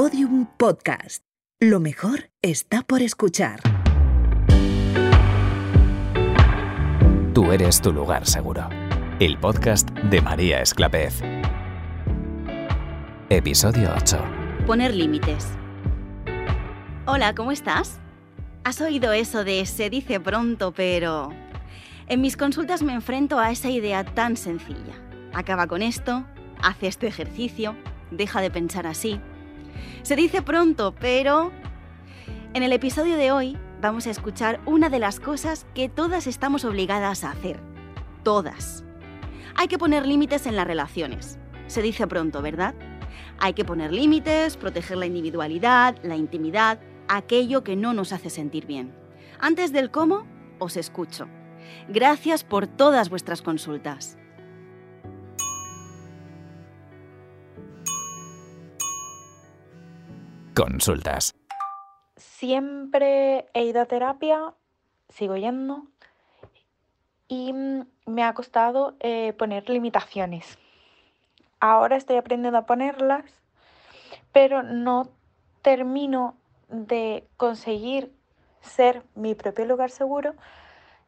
Podium Podcast. Lo mejor está por escuchar. Tú eres tu lugar seguro. El podcast de María Esclapez. Episodio 8. Poner límites. Hola, ¿cómo estás? ¿Has oído eso de se dice pronto, pero... En mis consultas me enfrento a esa idea tan sencilla. Acaba con esto, hace este ejercicio, deja de pensar así. Se dice pronto, pero... En el episodio de hoy vamos a escuchar una de las cosas que todas estamos obligadas a hacer. Todas. Hay que poner límites en las relaciones. Se dice pronto, ¿verdad? Hay que poner límites, proteger la individualidad, la intimidad, aquello que no nos hace sentir bien. Antes del cómo, os escucho. Gracias por todas vuestras consultas. Consultas. Siempre he ido a terapia, sigo yendo, y mm, me ha costado eh, poner limitaciones. Ahora estoy aprendiendo a ponerlas, pero no termino de conseguir ser mi propio lugar seguro,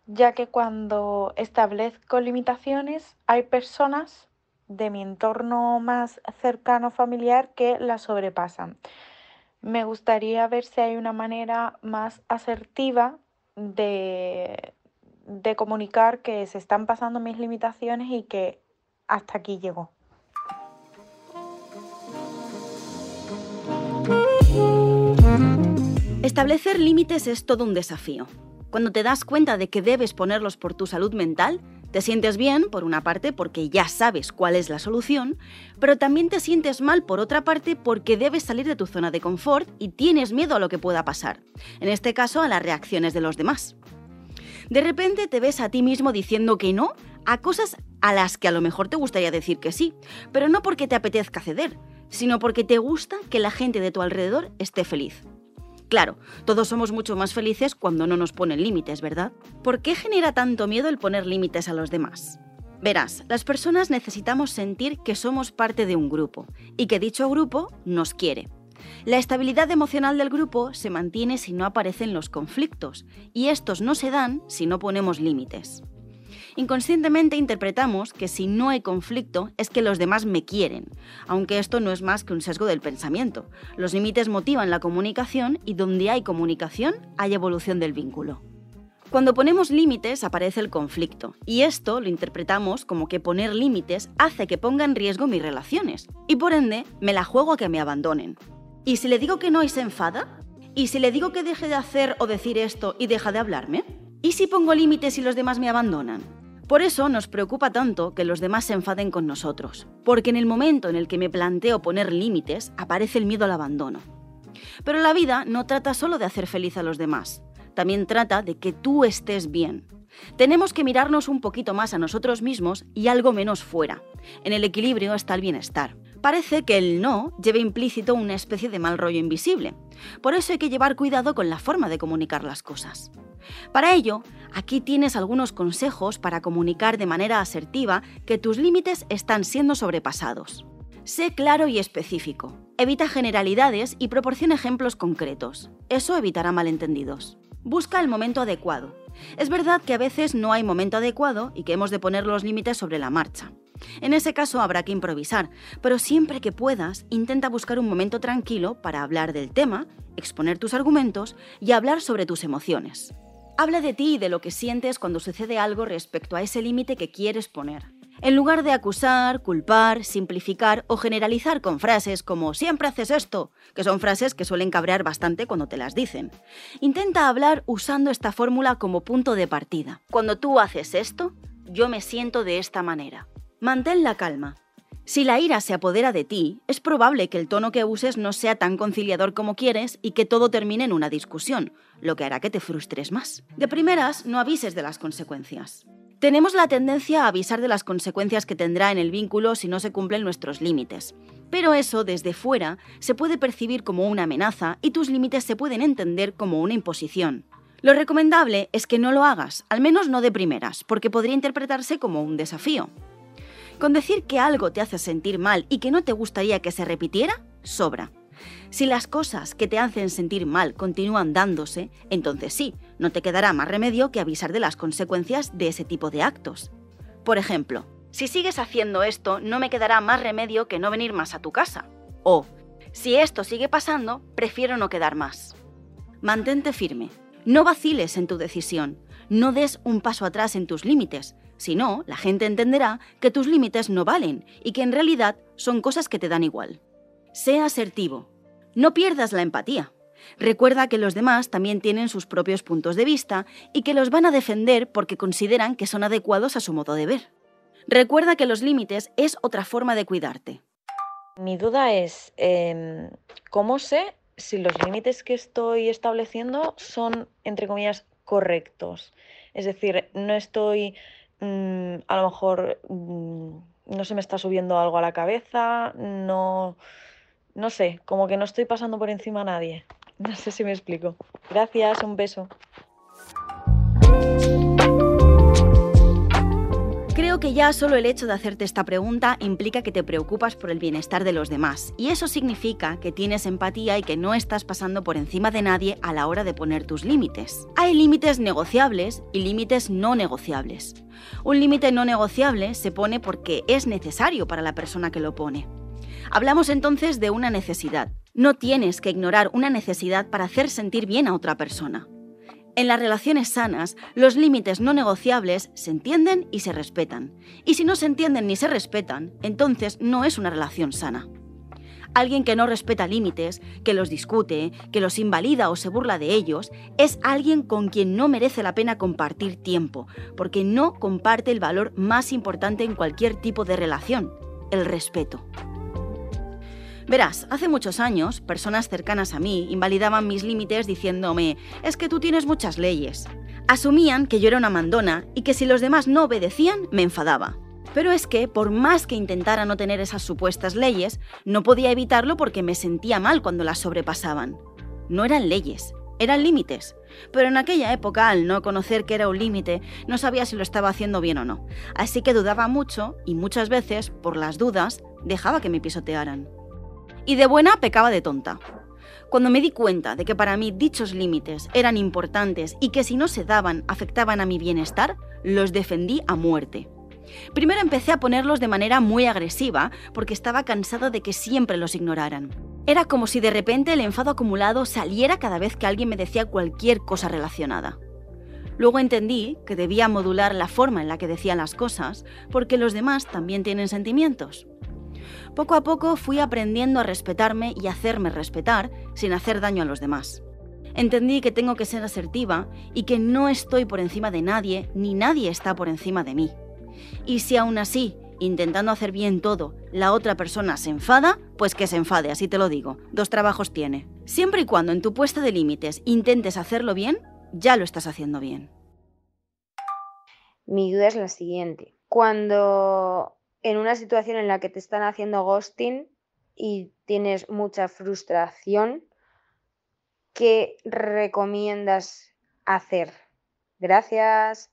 ya que cuando establezco limitaciones hay personas de mi entorno más cercano familiar que las sobrepasan. Me gustaría ver si hay una manera más asertiva de, de comunicar que se están pasando mis limitaciones y que hasta aquí llegó. Establecer límites es todo un desafío. Cuando te das cuenta de que debes ponerlos por tu salud mental, te sientes bien, por una parte, porque ya sabes cuál es la solución, pero también te sientes mal, por otra parte, porque debes salir de tu zona de confort y tienes miedo a lo que pueda pasar, en este caso a las reacciones de los demás. De repente te ves a ti mismo diciendo que no a cosas a las que a lo mejor te gustaría decir que sí, pero no porque te apetezca ceder, sino porque te gusta que la gente de tu alrededor esté feliz. Claro, todos somos mucho más felices cuando no nos ponen límites, ¿verdad? ¿Por qué genera tanto miedo el poner límites a los demás? Verás, las personas necesitamos sentir que somos parte de un grupo y que dicho grupo nos quiere. La estabilidad emocional del grupo se mantiene si no aparecen los conflictos y estos no se dan si no ponemos límites. Inconscientemente interpretamos que si no hay conflicto es que los demás me quieren, aunque esto no es más que un sesgo del pensamiento. Los límites motivan la comunicación y donde hay comunicación hay evolución del vínculo. Cuando ponemos límites aparece el conflicto, y esto lo interpretamos como que poner límites hace que ponga en riesgo mis relaciones, y por ende me la juego a que me abandonen. ¿Y si le digo que no y se enfada? ¿Y si le digo que deje de hacer o decir esto y deja de hablarme? ¿Y si pongo límites y los demás me abandonan? Por eso nos preocupa tanto que los demás se enfaden con nosotros, porque en el momento en el que me planteo poner límites, aparece el miedo al abandono. Pero la vida no trata solo de hacer feliz a los demás, también trata de que tú estés bien. Tenemos que mirarnos un poquito más a nosotros mismos y algo menos fuera. En el equilibrio está el bienestar. Parece que el no lleva implícito una especie de mal rollo invisible. Por eso hay que llevar cuidado con la forma de comunicar las cosas. Para ello, aquí tienes algunos consejos para comunicar de manera asertiva que tus límites están siendo sobrepasados. Sé claro y específico. Evita generalidades y proporciona ejemplos concretos. Eso evitará malentendidos. Busca el momento adecuado. Es verdad que a veces no hay momento adecuado y que hemos de poner los límites sobre la marcha. En ese caso habrá que improvisar, pero siempre que puedas, intenta buscar un momento tranquilo para hablar del tema, exponer tus argumentos y hablar sobre tus emociones. Habla de ti y de lo que sientes cuando sucede algo respecto a ese límite que quieres poner. En lugar de acusar, culpar, simplificar o generalizar con frases como siempre haces esto, que son frases que suelen cabrear bastante cuando te las dicen. Intenta hablar usando esta fórmula como punto de partida. Cuando tú haces esto, yo me siento de esta manera. Mantén la calma. Si la ira se apodera de ti, es probable que el tono que uses no sea tan conciliador como quieres y que todo termine en una discusión, lo que hará que te frustres más. De primeras, no avises de las consecuencias. Tenemos la tendencia a avisar de las consecuencias que tendrá en el vínculo si no se cumplen nuestros límites. Pero eso, desde fuera, se puede percibir como una amenaza y tus límites se pueden entender como una imposición. Lo recomendable es que no lo hagas, al menos no de primeras, porque podría interpretarse como un desafío. Con decir que algo te hace sentir mal y que no te gustaría que se repitiera, sobra. Si las cosas que te hacen sentir mal continúan dándose, entonces sí, no te quedará más remedio que avisar de las consecuencias de ese tipo de actos. Por ejemplo, si sigues haciendo esto, no me quedará más remedio que no venir más a tu casa. O, si esto sigue pasando, prefiero no quedar más. Mantente firme. No vaciles en tu decisión. No des un paso atrás en tus límites. Si no, la gente entenderá que tus límites no valen y que en realidad son cosas que te dan igual. Sea asertivo. No pierdas la empatía. Recuerda que los demás también tienen sus propios puntos de vista y que los van a defender porque consideran que son adecuados a su modo de ver. Recuerda que los límites es otra forma de cuidarte. Mi duda es, em, ¿cómo sé si los límites que estoy estableciendo son, entre comillas, correctos? Es decir, no estoy, mm, a lo mejor, mm, no se me está subiendo algo a la cabeza, no, no sé, como que no estoy pasando por encima a nadie. No sé si me explico. Gracias, un beso. Creo que ya solo el hecho de hacerte esta pregunta implica que te preocupas por el bienestar de los demás, y eso significa que tienes empatía y que no estás pasando por encima de nadie a la hora de poner tus límites. Hay límites negociables y límites no negociables. Un límite no negociable se pone porque es necesario para la persona que lo pone. Hablamos entonces de una necesidad. No tienes que ignorar una necesidad para hacer sentir bien a otra persona. En las relaciones sanas, los límites no negociables se entienden y se respetan. Y si no se entienden ni se respetan, entonces no es una relación sana. Alguien que no respeta límites, que los discute, que los invalida o se burla de ellos, es alguien con quien no merece la pena compartir tiempo, porque no comparte el valor más importante en cualquier tipo de relación, el respeto. Verás, hace muchos años, personas cercanas a mí invalidaban mis límites diciéndome, es que tú tienes muchas leyes. Asumían que yo era una mandona y que si los demás no obedecían, me enfadaba. Pero es que, por más que intentara no tener esas supuestas leyes, no podía evitarlo porque me sentía mal cuando las sobrepasaban. No eran leyes, eran límites. Pero en aquella época, al no conocer que era un límite, no sabía si lo estaba haciendo bien o no. Así que dudaba mucho y muchas veces, por las dudas, dejaba que me pisotearan y de buena pecaba de tonta. Cuando me di cuenta de que para mí dichos límites eran importantes y que si no se daban afectaban a mi bienestar, los defendí a muerte. Primero empecé a ponerlos de manera muy agresiva porque estaba cansada de que siempre los ignoraran. Era como si de repente el enfado acumulado saliera cada vez que alguien me decía cualquier cosa relacionada. Luego entendí que debía modular la forma en la que decían las cosas porque los demás también tienen sentimientos. Poco a poco fui aprendiendo a respetarme y hacerme respetar sin hacer daño a los demás. Entendí que tengo que ser asertiva y que no estoy por encima de nadie ni nadie está por encima de mí. Y si aún así, intentando hacer bien todo, la otra persona se enfada, pues que se enfade, así te lo digo. Dos trabajos tiene. Siempre y cuando en tu puesta de límites intentes hacerlo bien, ya lo estás haciendo bien. Mi duda es la siguiente. Cuando en una situación en la que te están haciendo ghosting y tienes mucha frustración, ¿qué recomiendas hacer? Gracias.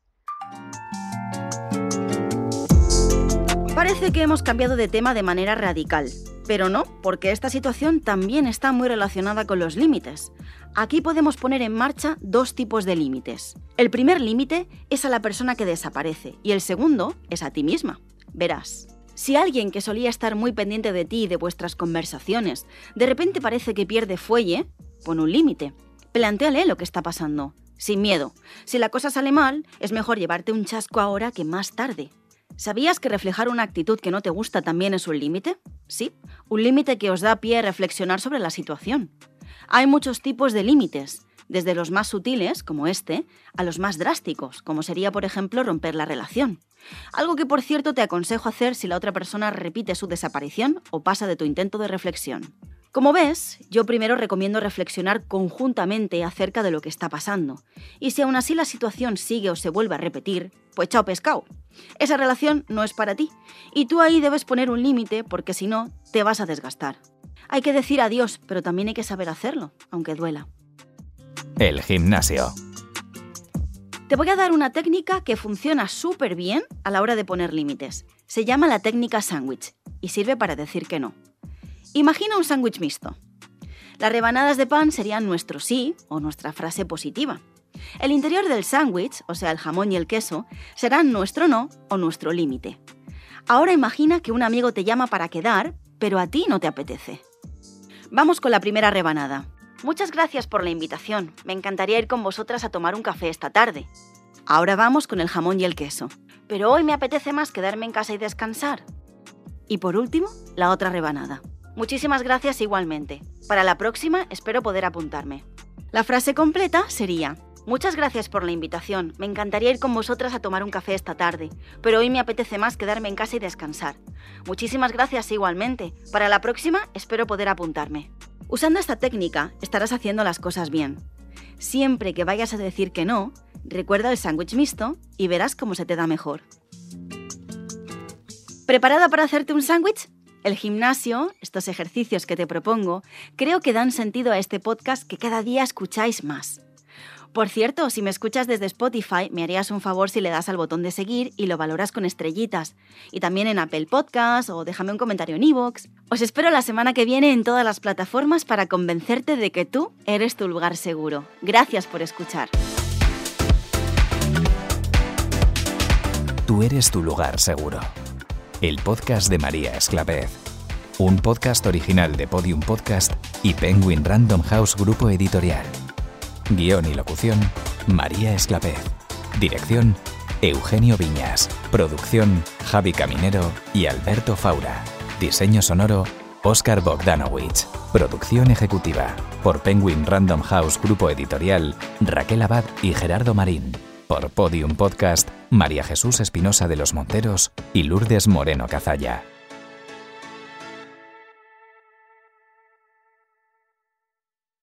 Parece que hemos cambiado de tema de manera radical, pero no, porque esta situación también está muy relacionada con los límites. Aquí podemos poner en marcha dos tipos de límites. El primer límite es a la persona que desaparece y el segundo es a ti misma. Verás, si alguien que solía estar muy pendiente de ti y de vuestras conversaciones de repente parece que pierde fuelle, pon un límite. Plantéale lo que está pasando, sin miedo. Si la cosa sale mal, es mejor llevarte un chasco ahora que más tarde. ¿Sabías que reflejar una actitud que no te gusta también es un límite? Sí, un límite que os da pie a reflexionar sobre la situación. Hay muchos tipos de límites, desde los más sutiles, como este, a los más drásticos, como sería, por ejemplo, romper la relación. Algo que, por cierto, te aconsejo hacer si la otra persona repite su desaparición o pasa de tu intento de reflexión. Como ves, yo primero recomiendo reflexionar conjuntamente acerca de lo que está pasando. Y si aún así la situación sigue o se vuelve a repetir, pues chao pescado. Esa relación no es para ti. Y tú ahí debes poner un límite porque si no, te vas a desgastar. Hay que decir adiós, pero también hay que saber hacerlo, aunque duela. El gimnasio. Te voy a dar una técnica que funciona súper bien a la hora de poner límites. Se llama la técnica sándwich y sirve para decir que no. Imagina un sándwich mixto. Las rebanadas de pan serían nuestro sí o nuestra frase positiva. El interior del sándwich, o sea, el jamón y el queso, serán nuestro no o nuestro límite. Ahora imagina que un amigo te llama para quedar, pero a ti no te apetece. Vamos con la primera rebanada. Muchas gracias por la invitación. Me encantaría ir con vosotras a tomar un café esta tarde. Ahora vamos con el jamón y el queso. Pero hoy me apetece más quedarme en casa y descansar. Y por último, la otra rebanada. Muchísimas gracias igualmente. Para la próxima espero poder apuntarme. La frase completa sería, Muchas gracias por la invitación. Me encantaría ir con vosotras a tomar un café esta tarde, pero hoy me apetece más quedarme en casa y descansar. Muchísimas gracias igualmente. Para la próxima espero poder apuntarme. Usando esta técnica estarás haciendo las cosas bien. Siempre que vayas a decir que no, recuerda el sándwich mixto y verás cómo se te da mejor. ¿Preparada para hacerte un sándwich? El gimnasio, estos ejercicios que te propongo, creo que dan sentido a este podcast que cada día escucháis más. Por cierto, si me escuchas desde Spotify, me harías un favor si le das al botón de seguir y lo valoras con estrellitas. Y también en Apple Podcast o déjame un comentario en iVoox. Os espero la semana que viene en todas las plataformas para convencerte de que tú eres tu lugar seguro. Gracias por escuchar. Tú eres tu lugar seguro. El podcast de María Esclavez. Un podcast original de Podium Podcast y Penguin Random House Grupo Editorial. Guión y locución, María Esclavez. Dirección, Eugenio Viñas. Producción, Javi Caminero y Alberto Faura. Diseño sonoro, Oscar Bogdanowicz. Producción ejecutiva, por Penguin Random House Grupo Editorial, Raquel Abad y Gerardo Marín. Por Podium Podcast, María Jesús Espinosa de los Monteros y Lourdes Moreno Cazalla.